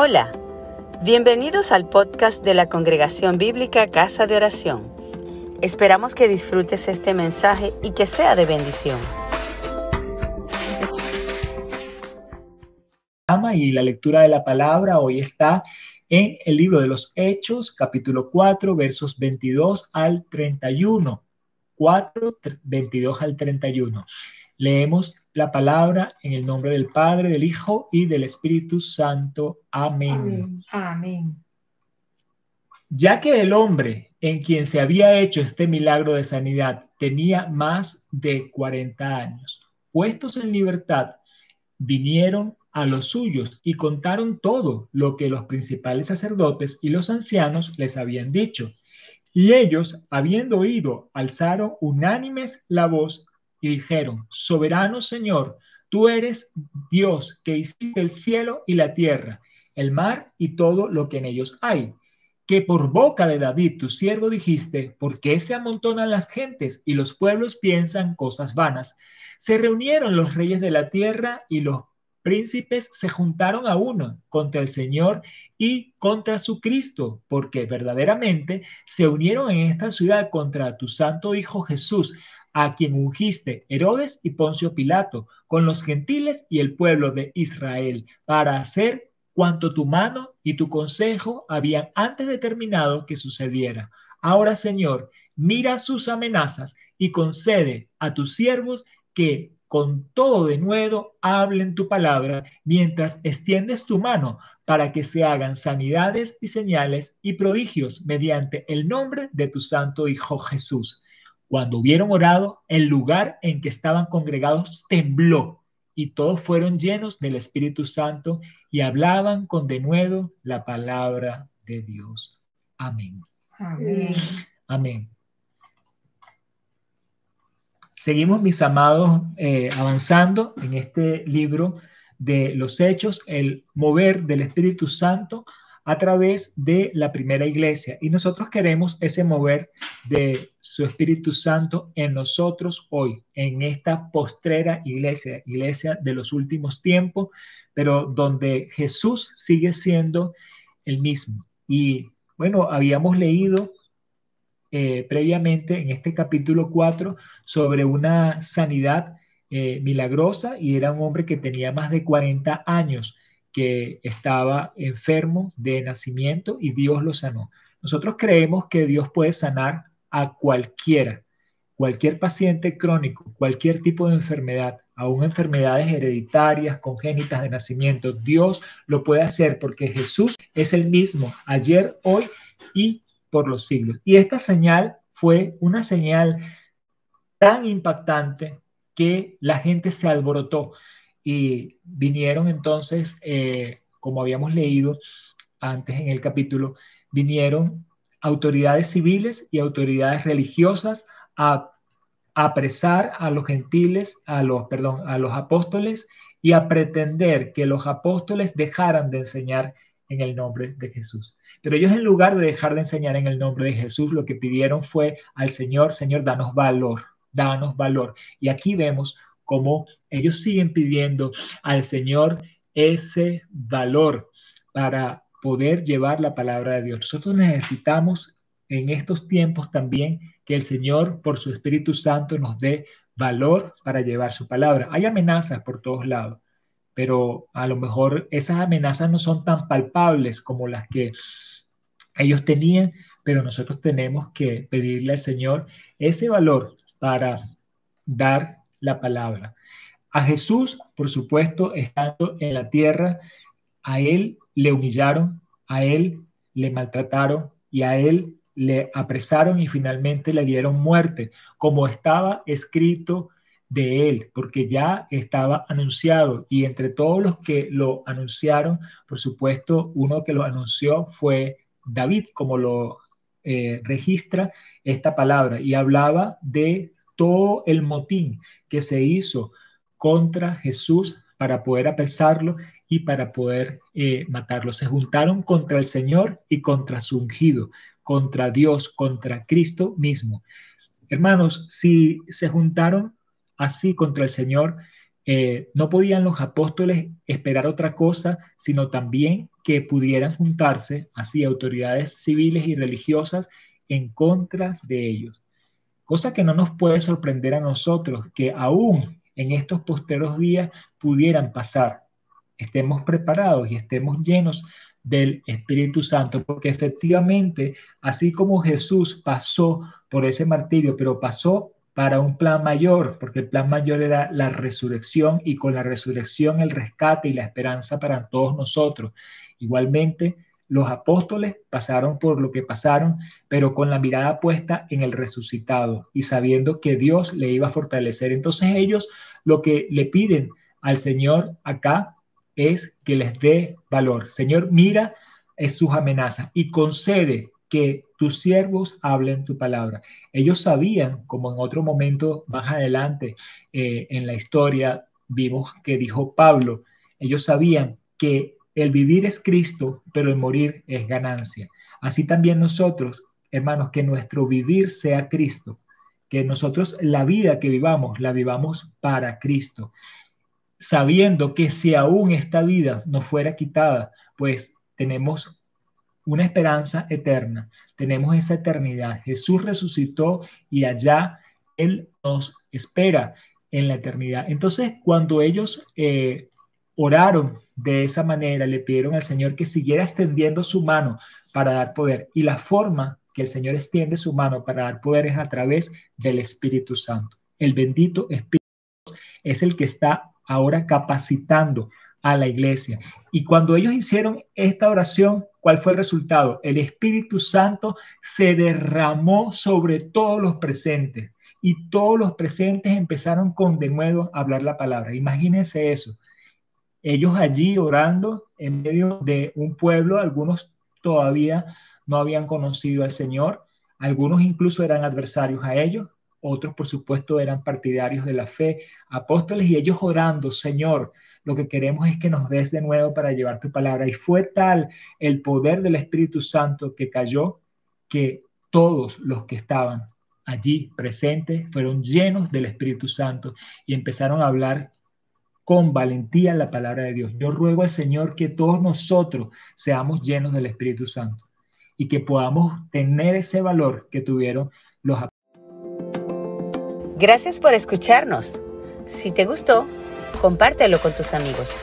Hola, bienvenidos al podcast de la Congregación Bíblica Casa de Oración. Esperamos que disfrutes este mensaje y que sea de bendición. Y la lectura de la palabra hoy está en el libro de los Hechos, capítulo 4, versos 22 al 31. 4, 22 al 31. Leemos la palabra en el nombre del Padre, del Hijo y del Espíritu Santo. Amén. Amén. Ya que el hombre en quien se había hecho este milagro de sanidad tenía más de 40 años, puestos en libertad, vinieron a los suyos y contaron todo lo que los principales sacerdotes y los ancianos les habían dicho. Y ellos, habiendo oído, alzaron unánimes la voz y dijeron, soberano Señor, tú eres Dios que hiciste el cielo y la tierra, el mar y todo lo que en ellos hay. Que por boca de David, tu siervo, dijiste, ¿por qué se amontonan las gentes y los pueblos piensan cosas vanas? Se reunieron los reyes de la tierra y los príncipes se juntaron a uno contra el Señor y contra su Cristo, porque verdaderamente se unieron en esta ciudad contra tu santo Hijo Jesús, a quien ungiste Herodes y Poncio Pilato, con los gentiles y el pueblo de Israel, para hacer cuanto tu mano y tu consejo habían antes determinado que sucediera. Ahora, Señor, mira sus amenazas y concede a tus siervos que con todo de nuevo hablen tu palabra mientras extiendes tu mano para que se hagan sanidades y señales y prodigios mediante el nombre de tu santo Hijo Jesús. Cuando hubieron orado, el lugar en que estaban congregados tembló y todos fueron llenos del Espíritu Santo y hablaban con denuedo la palabra de Dios. Amén. Amén. Amén. Seguimos, mis amados, eh, avanzando en este libro de los hechos, el mover del Espíritu Santo a través de la primera iglesia. Y nosotros queremos ese mover de su Espíritu Santo en nosotros hoy, en esta postrera iglesia, iglesia de los últimos tiempos, pero donde Jesús sigue siendo el mismo. Y bueno, habíamos leído eh, previamente en este capítulo 4 sobre una sanidad eh, milagrosa y era un hombre que tenía más de 40 años que estaba enfermo de nacimiento y Dios lo sanó. Nosotros creemos que Dios puede sanar a cualquiera, cualquier paciente crónico, cualquier tipo de enfermedad, aún enfermedades hereditarias, congénitas de nacimiento. Dios lo puede hacer porque Jesús es el mismo ayer, hoy y por los siglos. Y esta señal fue una señal tan impactante que la gente se alborotó y vinieron entonces, eh, como habíamos leído antes en el capítulo, vinieron autoridades civiles y autoridades religiosas a, apresar a los gentiles, a los, perdón, a los apóstoles y a pretender que los apóstoles dejaran de enseñar en el nombre de Jesús. Pero ellos en lugar de dejar de enseñar en el nombre de Jesús, lo que pidieron fue al Señor, Señor, danos valor, danos valor. Y aquí vemos cómo ellos siguen pidiendo al Señor ese valor para poder llevar la palabra de Dios. Nosotros necesitamos en estos tiempos también que el Señor, por su Espíritu Santo, nos dé valor para llevar su palabra. Hay amenazas por todos lados, pero a lo mejor esas amenazas no son tan palpables como las que ellos tenían, pero nosotros tenemos que pedirle al Señor ese valor para dar la palabra. A Jesús, por supuesto, estando en la tierra, a él le humillaron, a él le maltrataron y a él le apresaron y finalmente le dieron muerte, como estaba escrito de él, porque ya estaba anunciado y entre todos los que lo anunciaron, por supuesto, uno que lo anunció fue David, como lo eh, registra esta palabra, y hablaba de todo el motín que se hizo contra Jesús para poder apresarlo y para poder eh, matarlo. Se juntaron contra el Señor y contra su ungido, contra Dios, contra Cristo mismo. Hermanos, si se juntaron así contra el Señor, Eh, no podían los apóstoles esperar otra cosa, sino también que pudieran juntarse así autoridades civiles y religiosas en contra de ellos. Cosa que no nos puede sorprender a nosotros, que aún en estos posteros días pudieran pasar. Estemos preparados y estemos llenos del Espíritu Santo, porque efectivamente, así como Jesús pasó por ese martirio, pero pasó para un plan mayor, porque el plan mayor era la resurrección y con la resurrección el rescate y la esperanza para todos nosotros. Igualmente, los apóstoles pasaron por lo que pasaron, pero con la mirada puesta en el resucitado y sabiendo que Dios le iba a fortalecer. Entonces ellos lo que le piden al Señor acá es que les dé valor. Señor, mira es sus amenazas y concede que tus siervos hablen tu palabra. Ellos sabían, como en otro momento más adelante eh, en la historia vimos que dijo Pablo, ellos sabían que el vivir es Cristo, pero el morir es ganancia. Así también nosotros, hermanos, que nuestro vivir sea Cristo, que nosotros la vida que vivamos, la vivamos para Cristo, sabiendo que si aún esta vida nos fuera quitada, pues tenemos una esperanza eterna, tenemos esa eternidad. Jesús resucitó y allá Él nos espera en la eternidad. Entonces, cuando ellos eh, oraron de esa manera, le pidieron al Señor que siguiera extendiendo su mano para dar poder. Y la forma que el Señor extiende su mano para dar poder es a través del Espíritu Santo. El bendito Espíritu es el que está ahora capacitando a la iglesia. Y cuando ellos hicieron esta oración, ¿cuál fue el resultado? El Espíritu Santo se derramó sobre todos los presentes y todos los presentes empezaron con de nuevo a hablar la palabra. Imagínense eso ellos allí orando en medio de un pueblo, algunos todavía no habían conocido al Señor, algunos incluso eran adversarios a ellos, otros por supuesto eran partidarios de la fe, apóstoles y ellos orando, Señor, lo que queremos es que nos des de nuevo para llevar tu palabra. Y fue tal el poder del Espíritu Santo que cayó que todos los que estaban allí presentes fueron llenos del Espíritu Santo y empezaron a hablar con valentía la palabra de Dios. Yo ruego al Señor que todos nosotros seamos llenos del Espíritu Santo y que podamos tener ese valor que tuvieron los Gracias por escucharnos. Si te gustó, compártelo con tus amigos.